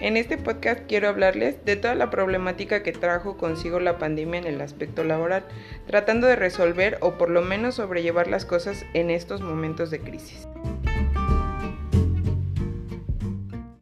En este podcast quiero hablarles de toda la problemática que trajo consigo la pandemia en el aspecto laboral, tratando de resolver o por lo menos sobrellevar las cosas en estos momentos de crisis.